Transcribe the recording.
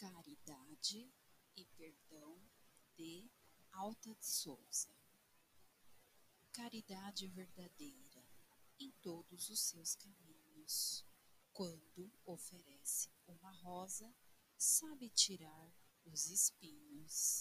Caridade e Perdão de Alta de Souza Caridade verdadeira em todos os seus caminhos. Quando oferece uma rosa, sabe tirar os espinhos.